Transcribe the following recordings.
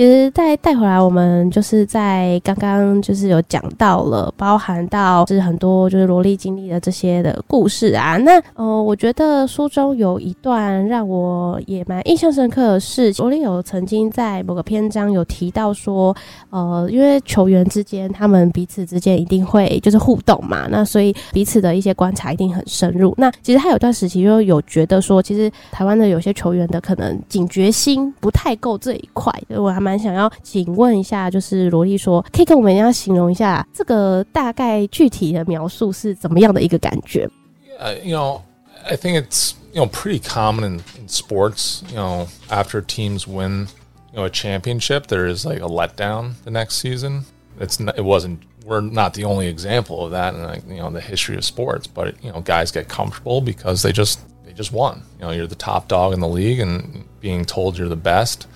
其实再带回来，我们就是在刚刚就是有讲到了，包含到就是很多就是萝莉经历的这些的故事啊。那呃，我觉得书中有一段让我也蛮印象深刻的是，萝莉有曾经在某个篇章有提到说，呃，因为球员之间他们彼此之间一定会就是互动嘛，那所以彼此的一些观察一定很深入。那其实他有段时期就有觉得说，其实台湾的有些球员的可能警觉心不太够这一块，所以我还蛮。蛮想要请问一下，就是萝莉说，可以跟我们要形容一下这个大概具体的描述是怎么样的一个感觉？Uh, you know, I think it's you know pretty common in, in sports. You know, after teams win, you know, a championship, there is like a letdown the next season. It's not, it wasn't. We're not the only example of that in like, you know the history of sports. But it, you know, guys get comfortable because they just they just won. You know, you're the top dog in the league, and being told you're the best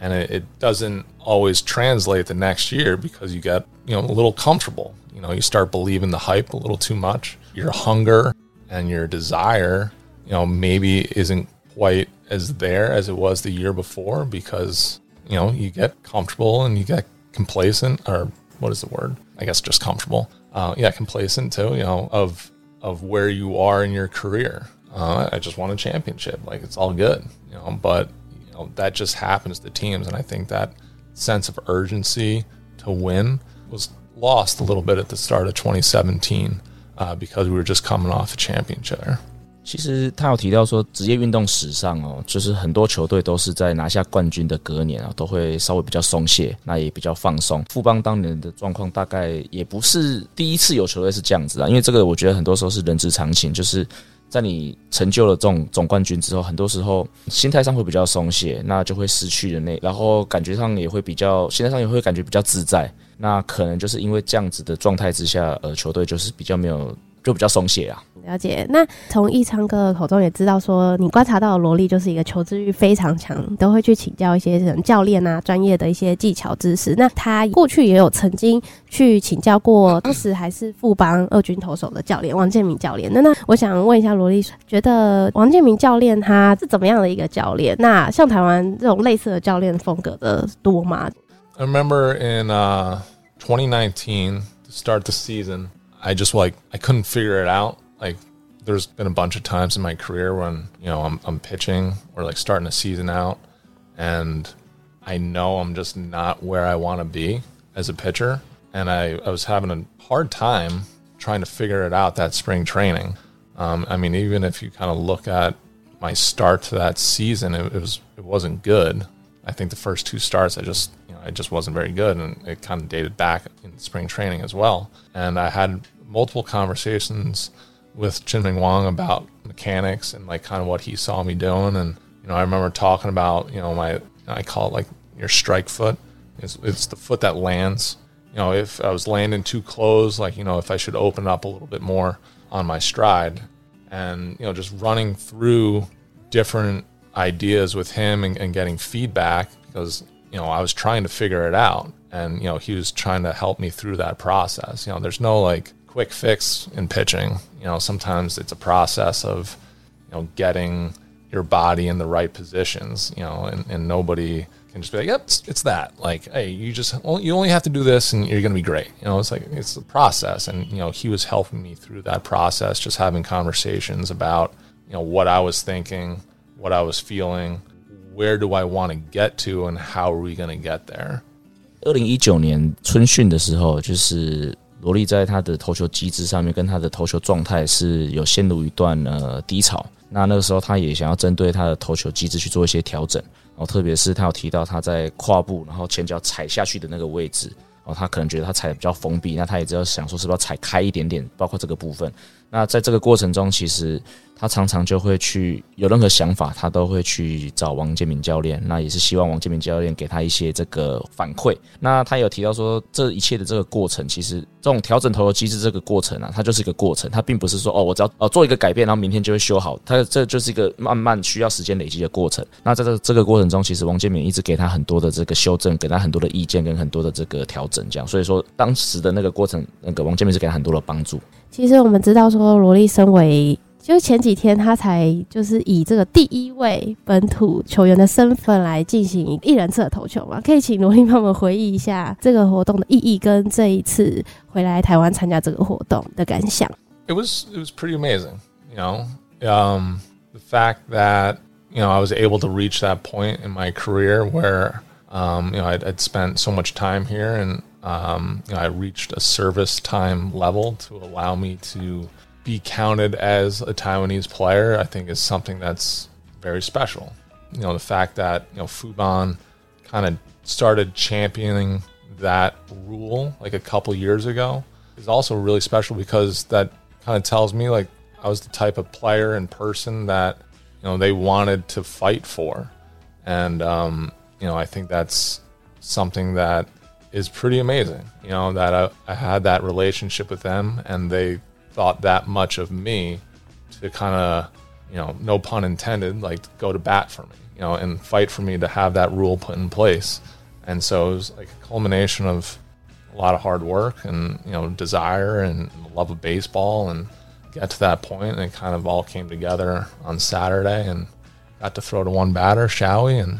and it, it, doesn't always translate the next year because you get you know a little comfortable. You know you start believing the hype a little too much. Your hunger and your desire you know maybe isn't quite as there as it was the year before because you know you get comfortable and you get complacent or what is the word? I guess just comfortable. Uh, yeah complacent too you know of of where you are in your career. Uh, i just won a championship. Like it's all good you know but know, that just happens to teams. And I think that sense of urgency to win was lost a little bit at the start of 2017 uh, because we were just coming off a championship. 其实他有提到说，职业运动史上哦，就是很多球队都是在拿下冠军的隔年啊，都会稍微比较松懈，那也比较放松。富邦当年的状况大概也不是第一次有球队是这样子啊，因为这个我觉得很多时候是人之常情，就是。 在你成就了这种总冠军之后，很多时候心态上会比较松懈，那就会失去的那，然后感觉上也会比较，心态上也会感觉比较自在。那可能就是因为这样子的状态之下，呃，球队就是比较没有。就比较松懈啊。了解。那从奕昌哥的口中也知道说，你观察到的萝莉就是一个求知欲非常强，都会去请教一些这种教练啊，专业的一些技巧知识。那他过去也有曾经去请教过，当时还是富邦二军投手的教练王建民教练。那那我想问一下萝莉，觉得王建民教练他是怎么样的一个教练？那像台湾这种类似的教练风格的多吗？I remember in uh 2019 to start the season. I just like I couldn't figure it out. Like there's been a bunch of times in my career when you know I'm I'm pitching or like starting a season out, and I know I'm just not where I want to be as a pitcher, and I I was having a hard time trying to figure it out that spring training. Um, I mean, even if you kind of look at my start to that season, it, it was it wasn't good. I think the first two starts, I just you know, I just wasn't very good, and it kind of dated back in spring training as well. And I had multiple conversations with Chien-Ming Wang about mechanics and like kind of what he saw me doing. And, you know, I remember talking about, you know, my, I call it like your strike foot. It's, it's the foot that lands. You know, if I was landing too close, like, you know, if I should open up a little bit more on my stride and, you know, just running through different ideas with him and, and getting feedback because, you know, I was trying to figure it out. And, you know, he was trying to help me through that process. You know, there's no like, quick fix in pitching. You know, sometimes it's a process of, you know, getting your body in the right positions, you know, and, and nobody can just be like, yep, it's, it's that. Like, hey, you just, you only have to do this and you're going to be great. You know, it's like, it's a process. And, you know, he was helping me through that process, just having conversations about, you know, what I was thinking, what I was feeling, where do I want to get to, and how are we going to get there? 二零一九年春训的时候，就是 罗莉在他的投球机制上面，跟他的投球状态是有陷入一段呃低潮。那那个时候他也想要针对他的投球机制去做一些调整，然后特别是他有提到他在胯部，然后前脚踩下去的那个位置，然后，他可能觉得他踩的比较封闭，那他也只要想说是不是要踩开一点点，包括这个部分。那在这个过程中，其实。他常常就会去有任何想法，他都会去找王建民教练。那也是希望王建民教练给他一些这个反馈。那他有提到说，这一切的这个过程，其实这种调整投球机制这个过程啊，它就是一个过程，它并不是说哦，我只要哦做一个改变，然后明天就会修好。它这就是一个慢慢需要时间累积的过程。那在这这个过程中，其实王建民一直给他很多的这个修正，给他很多的意见跟很多的这个调整，这样。所以说，当时的那个过程，那个王建民是给他很多的帮助。其实我们知道说，罗力身为就前几天，他才就是以这个第一位本土球员的身份来进行一人次的投球嘛？可以请罗力帮我们回忆一下这个活动的意义，跟这一次回来台湾参加这个活动的感想。It was it was pretty amazing, you know. Um, the fact that you know I was able to reach that point in my career where um, you know I'd, I'd spent so much time here, and um, you know I reached a service time level to allow me to be counted as a Taiwanese player, I think is something that's very special. You know, the fact that, you know, Fuban kind of started championing that rule like a couple years ago is also really special because that kind of tells me like I was the type of player and person that, you know, they wanted to fight for. And, um, you know, I think that's something that is pretty amazing, you know, that I, I had that relationship with them and they thought that much of me to kind of, you know, no pun intended, like go to bat for me, you know, and fight for me to have that rule put in place. And so it was like a culmination of a lot of hard work and, you know, desire and love of baseball and get to that. And it kind of all came together on Saturday and got to throw to one batter, shall we? And,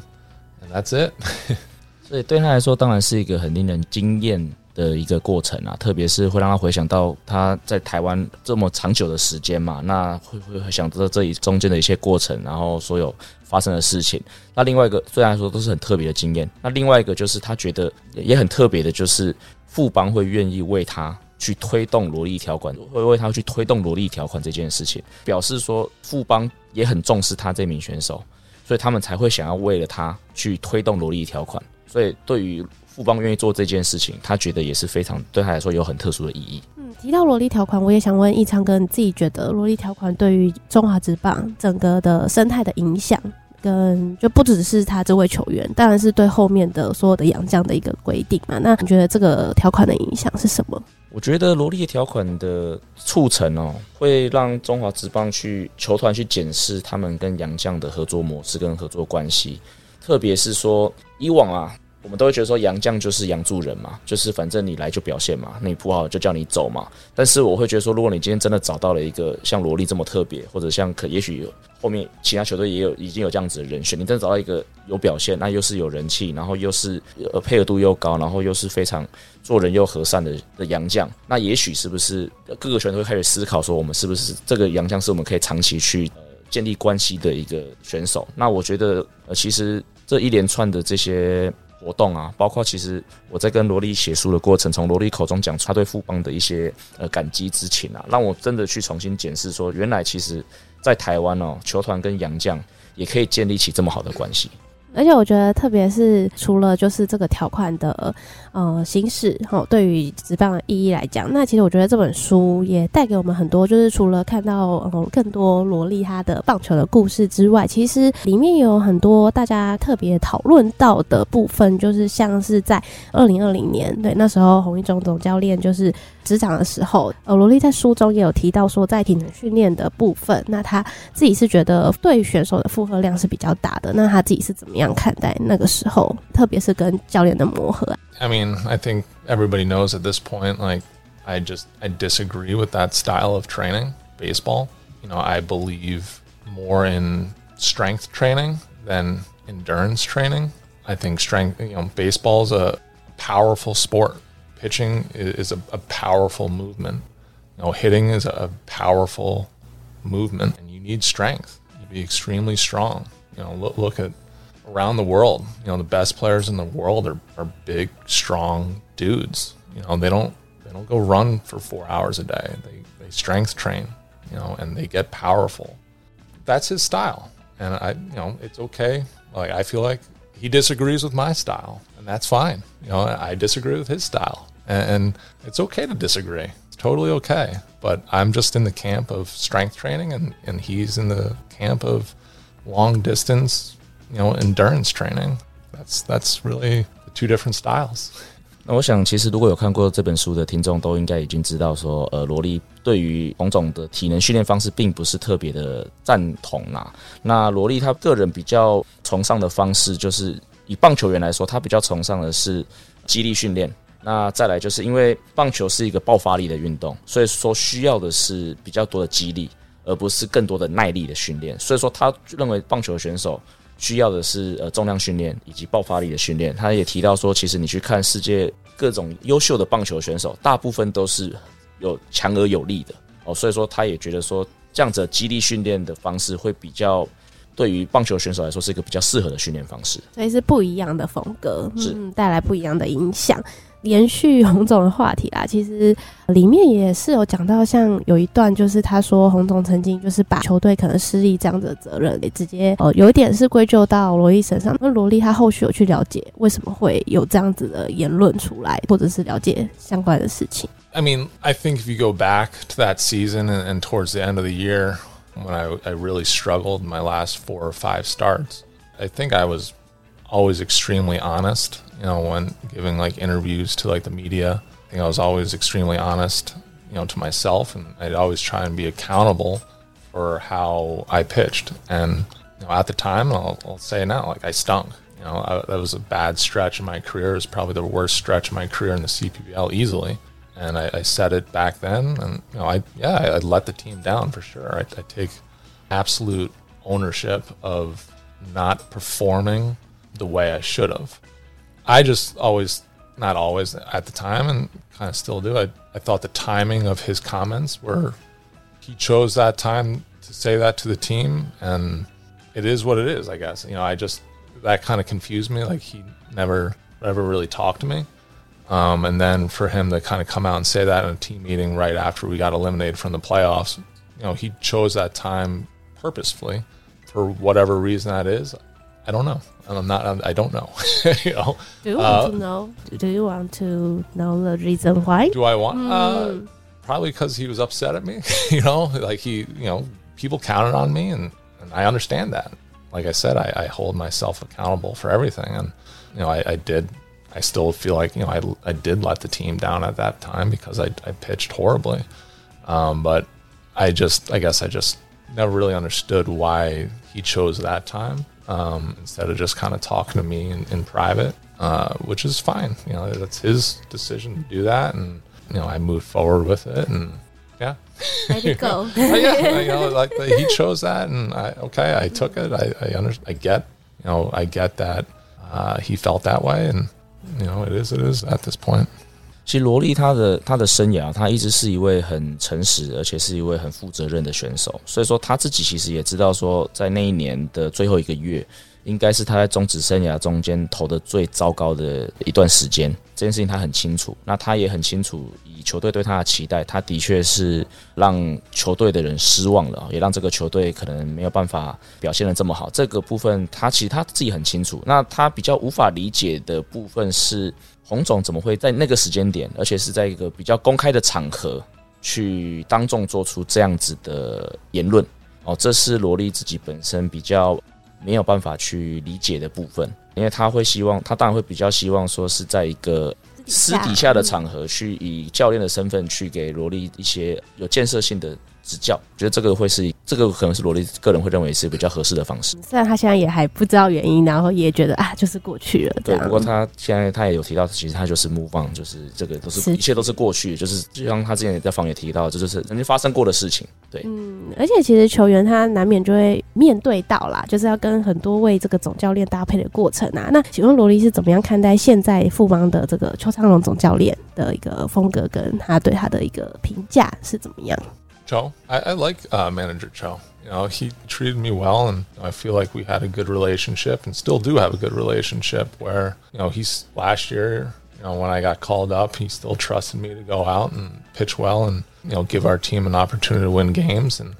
and that's it. 所以对他来说，当然是一个很令人惊艳的一个过程啊，特别是会让他回想到他在台湾这么长久的时间嘛，那会会想到这一中间的一些过程，然后所有发生的事情。那另外一个虽然说都是很特别的经验，那另外一个就是他觉得也很特别的，就是富邦会愿意为他去推动萝莉条款，会为他去推动萝莉条款这件事情，表示说富邦也很重视他这名选手，所以他们才会想要为了他去推动萝莉条款。所以对于富邦愿意做这件事情，他觉得也是非常对他来说有很特殊的意义。嗯，提到萝莉条款，我也想问易昌哥，你自己觉得萝莉条款对于中华职棒整个的生态的影响，跟就不只是他这位球员，当然是对后面的所有的洋将的一个规定嘛？那你觉得这个条款的影响是什么？我觉得萝莉条款的促成哦，会让中华职棒去球团去检视他们跟洋将的合作模式跟合作关系，特别是说以往啊。我们都会觉得说洋将就是洋助人嘛，就是反正你来就表现嘛，你不好就叫你走嘛。但是我会觉得说，如果你今天真的找到了一个像罗莉这么特别，或者像可也许后面其他球队也有已经有这样子的人选，你真的找到一个有表现，那又是有人气，然后又是呃配合度又高，然后又是非常做人又和善的的洋将，那也许是不是各个球队会开始思考说，我们是不是这个洋将是我们可以长期去呃建立关系的一个选手？那我觉得呃其实这一连串的这些。活动啊，包括其实我在跟罗力写书的过程，从罗力口中讲出他对富邦的一些呃感激之情啊，让我真的去重新检视说，原来其实，在台湾哦，球团跟洋将也可以建立起这么好的关系。而且我觉得，特别是除了就是这个条款的呃行使哈，对于职棒的意义来讲，那其实我觉得这本书也带给我们很多，就是除了看到呃更多罗莉她的棒球的故事之外，其实里面有很多大家特别讨论到的部分，就是像是在二零二零年，对，那时候洪一中总教练就是执掌的时候，呃，罗莉在书中也有提到说，在体能训练的部分，那他自己是觉得对选手的负荷量是比较大的，那他自己是怎么样？看待那个时候，特别是跟教练的磨合。I mean, I think everybody knows at this point, like, I just I disagree with that style of training, baseball. You know, I believe more in strength training than endurance training. I think strength, you know, baseball is a powerful sport. Pitching is a, a powerful movement. You know, hitting is a powerful movement, and you need strength. You be extremely strong. You know, look, look at around the world. You know, the best players in the world are, are big, strong dudes. You know, they don't they don't go run for four hours a day. They they strength train, you know, and they get powerful. that's his style, and I, you know, it's okay. Like I feel like he disagrees with my style, and that's fine. You know, I disagree with his style, and, and it's okay to disagree. It's totally okay. But I'm just in the camp of strength training, and and he's in the camp of long distance, you know, endurance training. That's that's really the two different styles. 那我想，其实如果有看过这本书的听众，都应该已经知道说，呃，罗力对于洪总的体能训练方式，并不是特别的赞同啦。那罗力他个人比较崇尚的方式，就是以棒球员来说，他比较崇尚的是肌力训练。那再来就是因为棒球是一个爆发力的运动，所以说需要的是比较多的肌力，而不是更多的耐力的训练。所以说，他认为棒球选手。需要的是呃重量训练以及爆发力的训练。他也提到说，其实你去看世界各种优秀的棒球选手，大部分都是有强而有力的哦。所以说，他也觉得说，这样子激励训练的方式会比较对于棒球选手来说是一个比较适合的训练方式。所以是不一样的风格，是嗯，带来不一样的影响。连续洪总的话题啦，其实里面也是有讲到，像有一段就是他说洪总曾经就是把球队可能失利这样子的责任给直接呃有一点是归咎到罗伊身上。那罗力他后续有去了解为什么会有这样子的言论出来，或者是了解相关的事情。I mean, I think if you go back to that season and, and towards the end of the year when I I really struggled my last four or five starts, I think I was always extremely honest. You know, when giving like interviews to like the media, I think I was always extremely honest, you know, to myself, and I'd always try and be accountable for how I pitched. And you know, at the time, I'll, I'll say now, like I stunk. You know, I, that was a bad stretch in my career. It was probably the worst stretch in my career in the CPBL easily. And I, I said it back then, and you know, I yeah, I, I let the team down for sure. I, I take absolute ownership of not performing the way I should have. I just always, not always at the time, and kind of still do. I, I thought the timing of his comments were, he chose that time to say that to the team, and it is what it is, I guess. You know, I just, that kind of confused me. Like he never, ever really talked to me. Um, and then for him to kind of come out and say that in a team meeting right after we got eliminated from the playoffs, you know, he chose that time purposefully for whatever reason that is. I don't know. I'm not. I don't know. you know. Do you want uh, to know? Do you want to know the reason why? Do I want? Mm. Uh, probably because he was upset at me. you know, like he, you know, people counted on me, and, and I understand that. Like I said, I, I, hold myself accountable for everything, and you know, I, I, did. I still feel like you know, I, I did let the team down at that time because I, I pitched horribly. Um, but I just, I guess, I just never really understood why he chose that time um, instead of just kind of talking to me in, in private, uh, which is fine. You know, that's his decision to do that, and you know, I moved forward with it, and yeah, let it go. yeah, you know, like he chose that, and I okay, I took it. I I, under, I get, you know, I get that uh, he felt that way, and you know, it is it is at this point. 其实罗力他的他的生涯，他一直是一位很诚实，而且是一位很负责任的选手。所以说他自己其实也知道，说在那一年的最后一个月，应该是他在终止生涯中间投的最糟糕的一段时间。这件事情他很清楚，那他也很清楚，以球队对他的期待，他的确是让球队的人失望了，也让这个球队可能没有办法表现得这么好。这个部分他其实他自己很清楚。那他比较无法理解的部分是。洪总怎么会在那个时间点，而且是在一个比较公开的场合，去当众做出这样子的言论？哦，这是罗力自己本身比较没有办法去理解的部分，因为他会希望，他当然会比较希望说是在一个私底下的场合，去以教练的身份去给罗力一些有建设性的指教，觉得这个会是这个可能是罗莉个人会认为是比较合适的方式。虽然他现在也还不知道原因，然后也觉得啊，就是过去了。对，不过他现在他也有提到，其实他就是 move on，就是这个都是，是一切都是过去，就是就像他之前也在访也提到，这就是曾经发生过的事情。对，嗯，而且其实球员他难免就会面对到啦，就是要跟很多位这个总教练搭配的过程啊。那请问罗莉是怎么样看待现在富邦的这个邱昌荣总教练的一个风格，跟他对他的一个评价是怎么样？Cho. I, I like uh, manager Cho. You know, he treated me well, and I feel like we had a good relationship, and still do have a good relationship. Where you know, he's last year, you know, when I got called up, he still trusted me to go out and pitch well, and you know, give our team an opportunity to win games. And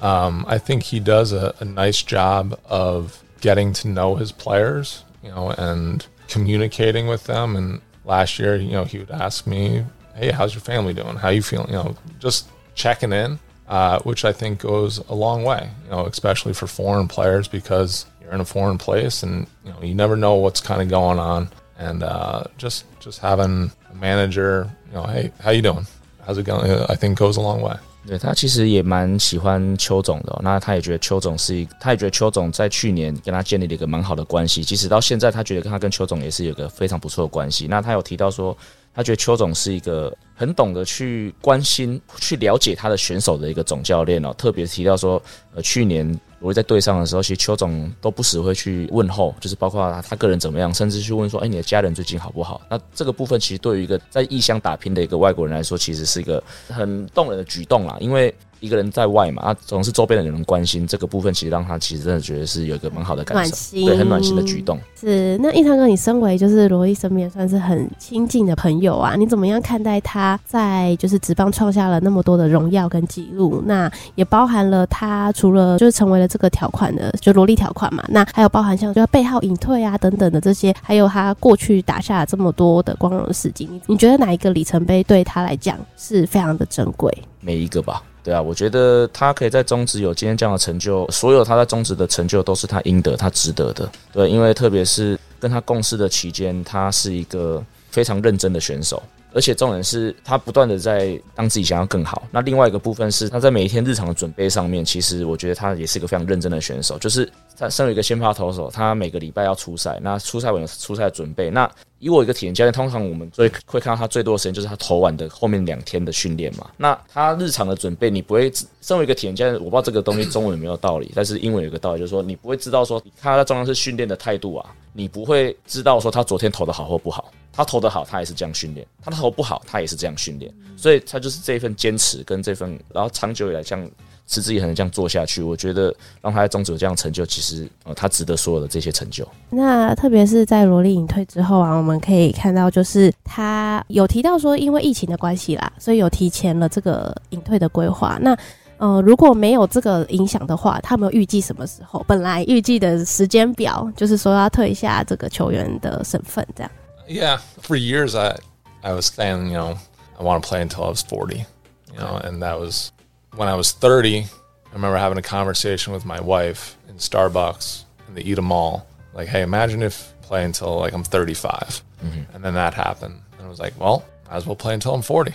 Um, I think he does a, a nice job of getting to know his players, you know, and communicating with them. And last year, you know, he would ask me, "Hey, how's your family doing? How you feeling?" You know, just checking in, uh, which I think goes a long way. You know, especially for foreign players because you're in a foreign place and you know you never know what's kind of going on. And uh, just just having a manager, you know, hey, how you doing? How's it going? I think goes a long way. 对，他其实也蛮喜欢邱总的，那他也觉得邱总是一，他也觉得邱总在去年跟他建立了一个蛮好的关系，即使到现在，他觉得跟他跟邱总也是有个非常不错的关系。那他有提到说， 他觉得邱总是一个很懂得去关心、去了解他的选手的一个总教练哦，特别提到说，呃，去年。我在队上的时候，其实邱总都不时会去问候，就是包括他，他个人怎么样，甚至去问说：“哎，你的家人最近好不好？”那这个部分其实对于一个在异乡打拼的一个外国人来说，其实是一个很动人的举动啦，因为。一个人在外嘛，啊，总是周边的人关心这个部分，其实让他其实真的觉得是有一个蛮好的感受，暖心，对，很暖心的举动。是，那一堂哥，你身为就是罗伊身边算是很亲近的朋友啊，你怎么样看待他在就是职棒创下了那么多的荣耀跟记录？那也包含了他除了就是成为了这个条款的就罗力条款嘛，那还有包含像就要背号隐退啊等等的这些，还有他过去打下了这么多的光荣事迹，你你觉得哪一个里程碑对他来讲是非常的珍贵？每一个吧。对啊，我觉得他可以在中职有今天这样的成就，所有他在中职的成就都是他应得、他值得的。对，因为特别是跟他共事的期间，他是一个非常认真的选手，而且重点是他不断的在当自己想要更好。那另外一个部分是他在每一天日常的准备上面，其实我觉得他也是一个非常认真的选手，就是他身为一个先发投手，他每个礼拜要出赛，那出赛完出赛准备那。以我一个体验教练，通常我们最会看到他最多的时间就是他投完的后面两天的训练嘛。那他日常的准备，你不会身为一个体验教练，我不知道这个东西中文有没有道理，但是英文有个道理，就是说你不会知道说他在中央是训练的态度啊，你不会知道说他昨天投的好或不好，他投的好，他也是这样训练；他投不好，他也是这样训练。所以他就是这一份坚持跟这份，然后长久以来这样。持之以恒这样做下去，我觉得让他在中职有这样成就，其实呃，他值得所有的这些成就。那特别是在罗莉隐退之后啊，我们可以看到，就是他有提到说，因为疫情的关系啦，所以有提前了这个隐退的规划。那呃，如果没有这个影响的话，他们预计什么时候？本来预计的时间表就是说要退下这个球员的身份，这样。Yeah, for years I I was saying, you know, I want to play until I was forty, you know, and that was. When I was 30, I remember having a conversation with my wife in Starbucks in the Eda Mall. Like, hey, imagine if play until like I'm 35. Mm-hmm. And then that happened. And I was like, well, might as well play until I'm 40.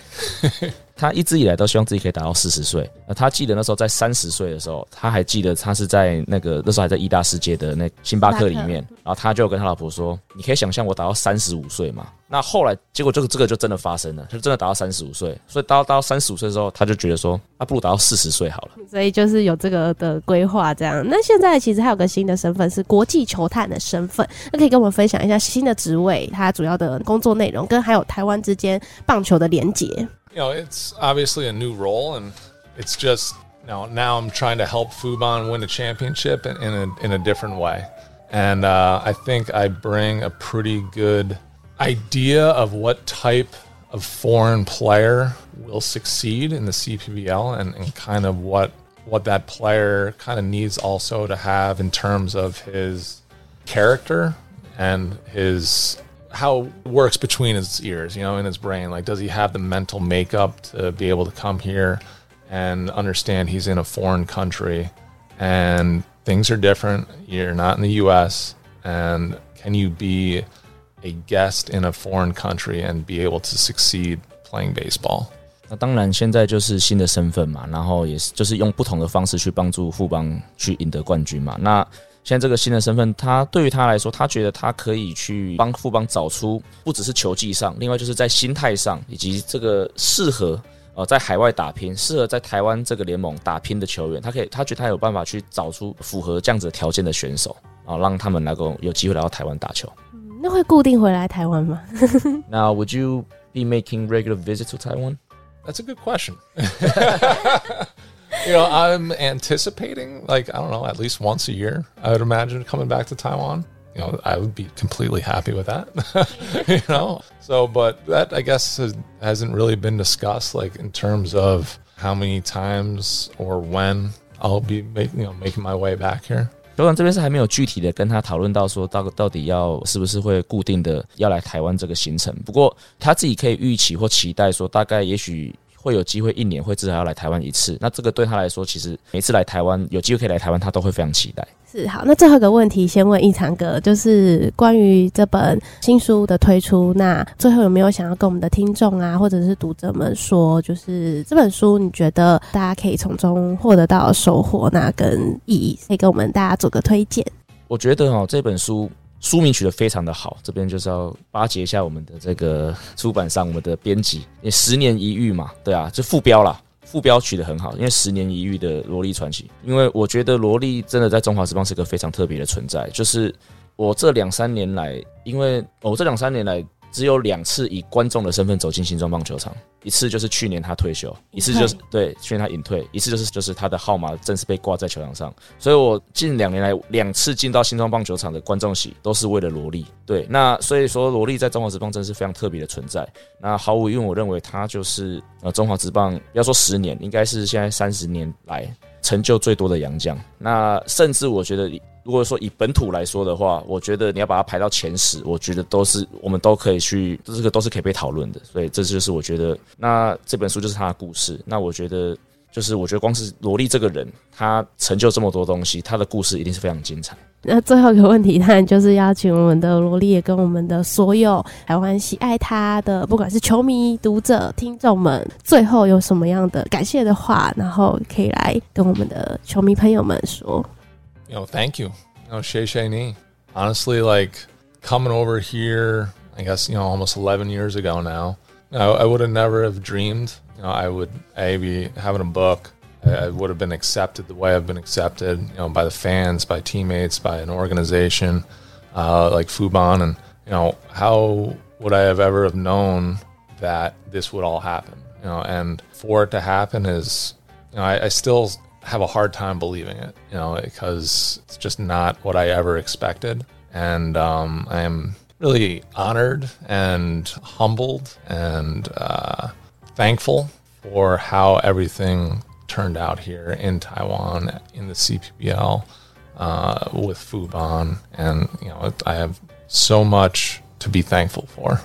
他一直以来都希望自己可以打到四十岁。那他记得那时候在三十岁的时候，他还记得他是在那个那时候还在意大世界的那星巴克里面，然后他就跟他老婆说：“你可以想象我打到三十五岁嘛？”那后来结果这个这个就真的发生了，他就真的打到三十五岁。所以到到三十五岁的时候，他就觉得说：“那不如打到四十岁好了。”所以就是有这个的规划这样。那现在其实还有个新的身份是国际球探的身份，那可以跟我们分享一下新的职位，他主要的工作内容跟还有台湾之间棒球的连结。You know, it's obviously a new role, and it's just you know now I'm trying to help Fubon win a championship in, in a in a different way, and uh, I think I bring a pretty good idea of what type of foreign player will succeed in the CPBL, and, and kind of what what that player kind of needs also to have in terms of his character and his how it works between his ears, you know, in his brain. Like, does he have the mental makeup to be able to come here and understand he's in a foreign country and things are different? You're not in the US. And can you be a guest in a foreign country and be able to succeed playing baseball? 那当然，现在就是新的身份嘛，然后也是就是用不同的方式去帮助富邦去赢得冠军嘛。那 现在这个新的身份，他对于他来说，他觉得他可以去帮富邦找出不只是球技上，另外就是在心态上，以及这个适合呃在海外打拼、适合在台湾这个联盟打拼的球员，他可以，他觉得他有办法去找出符合这样子的条件的选手，然后让他们能够有机会来到台湾打球。嗯，那会固定回来台湾吗？Now, would you be making regular visits to Taiwan? That's a good question. you know, I'm anticipating like I don't know, at least once a year. I would imagine coming back to Taiwan. You know, I would be completely happy with that. you know, so but that I guess has, hasn't really been discussed, like in terms of how many times or when I'll be make, you know making my way back here. 球团这边是还没有具体的跟他讨论到说到到底要是不是会固定的要来台湾这个行程。不过他自己可以预期或期待说，大概也许 会有机会一年会至少要来台湾一次。那这个对他来说，其实每次来台湾有机会可以来台湾，他都会非常期待。是好，那最后一个问题先问奕长哥，就是关于这本新书的推出，那最后有没有想要跟我们的听众啊，或者是读者们说，就是这本书你觉得大家可以从中获得到收获，那跟意义，可以跟我们大家做个推荐？我觉得哦，这本书书名取得非常的好，这边就是要巴结一下我们的这个出版商，我们的编辑，也十年一遇嘛，对啊，就副标啦。副标取得很好，因为十年一遇的萝莉传奇。因为我觉得萝莉真的在中华之邦是个非常特别的存在。就是我这两三年来，因为我这两三年来。只有两次以观众的身份走进新庄棒球场，一次就是去年他退休，一次就是对去年他隐退，一次就是就是他的号码正式被挂在球场上。所以我近两年来两次进到新庄棒球场的观众席都是为了萝莉。对，那所以说萝莉在中华职棒真是非常特别的存在。那毫无疑问，我认为他就是呃中华职棒要说十年，应该是现在三十年来成就最多的洋将。那甚至我觉得。如果说以本土来说的话，我觉得你要把它排到前十，我觉得都是我们都可以去，这个都是可以被讨论的。所以这就是我觉得，那这本书就是他的故事。那我觉得，就是我觉得光是萝莉这个人，他成就这么多东西，他的故事一定是非常精彩。那最后一个问题，当然就是邀请我们的萝莉也跟我们的所有台湾喜爱他的，不管是球迷、读者、听众们，最后有什么样的感谢的话，然后可以来跟我们的球迷朋友们说。you know, thank you. You know, Shay Shay Ni. Honestly, like coming over here, I guess, you know, almost 11 years ago now, I, I would have never have dreamed, know, I would A, be having a book. I, would have been accepted the way I've been accepted, you know, by the fans, by teammates, by an organization uh, like Fuban. And, you know, how would I have ever have known that this would all happen? You know, and for it to happen is, you know, I, I still have a hard time believing it, you know, because it's just not what I ever expected. And um, I am really honored and humbled and uh, thankful for how everything turned out here in Taiwan in the CPBL uh, with Fubon. And, you know, I have so much to be thankful for.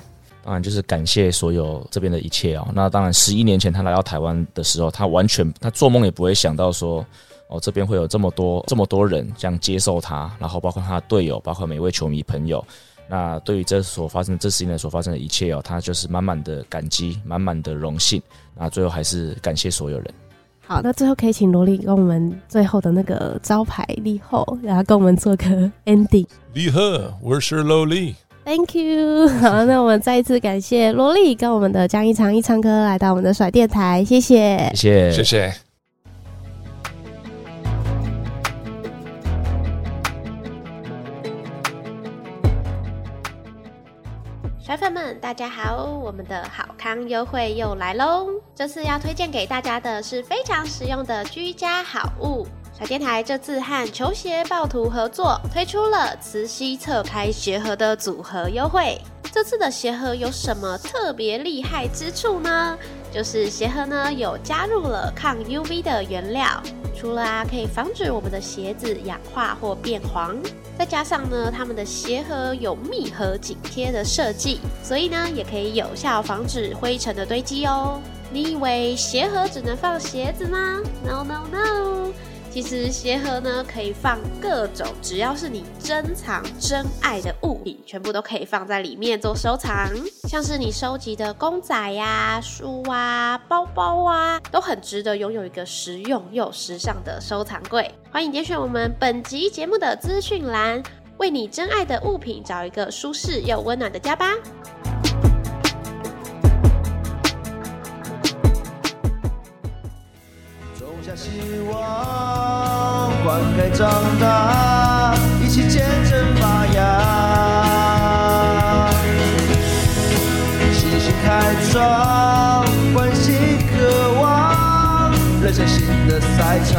当然，就是感谢所有这边的一切哦。那当然，十一年前他来到台湾的时候，他完全他做梦也不会想到说，哦，这边会有这么多这么多人这样接受他，然后包括他的队友，包括每位球迷朋友。 那对于这所发生这十一年所发生的一切哦，他就是满满的感激，满满的荣幸。那最后还是感谢所有人。好，那最后可以请萝莉跟我们最后的那个招牌立后，然后跟我们做个 ending。立后，我是萝莉。Thank you，好，那我们再一次感谢萝莉跟我们的江一长一长哥来到我们的甩电台，谢谢，谢谢，谢谢。粉粉们，大家好，我们的好康优惠又来喽！这次要推荐给大家的是非常实用的居家好物。小电台这次和球鞋暴徒合作，推出了磁吸侧开鞋盒的组合优惠。这次的鞋盒有什么特别厉害之处呢？就是鞋盒呢有加入了抗 UV 的原料，除了啊可以防止我们的鞋子氧化或变黄，再加上呢他们的鞋盒有密合紧贴的设计，所以呢也可以有效防止灰尘的堆积哦。你以为鞋盒只能放鞋子吗？No No No！其实鞋盒呢，可以放各种只要是你珍藏真爱的物品，全部都可以放在里面做收藏。像是你收集的公仔呀、书啊、包包啊，都很值得拥有一个实用又时尚的收藏柜。欢迎点选我们本集节目的资讯栏，为你真爱的物品找一个舒适又温暖的家吧。希望灌溉长大，一起见证发芽。信心开创，关心渴望，人生新的赛场。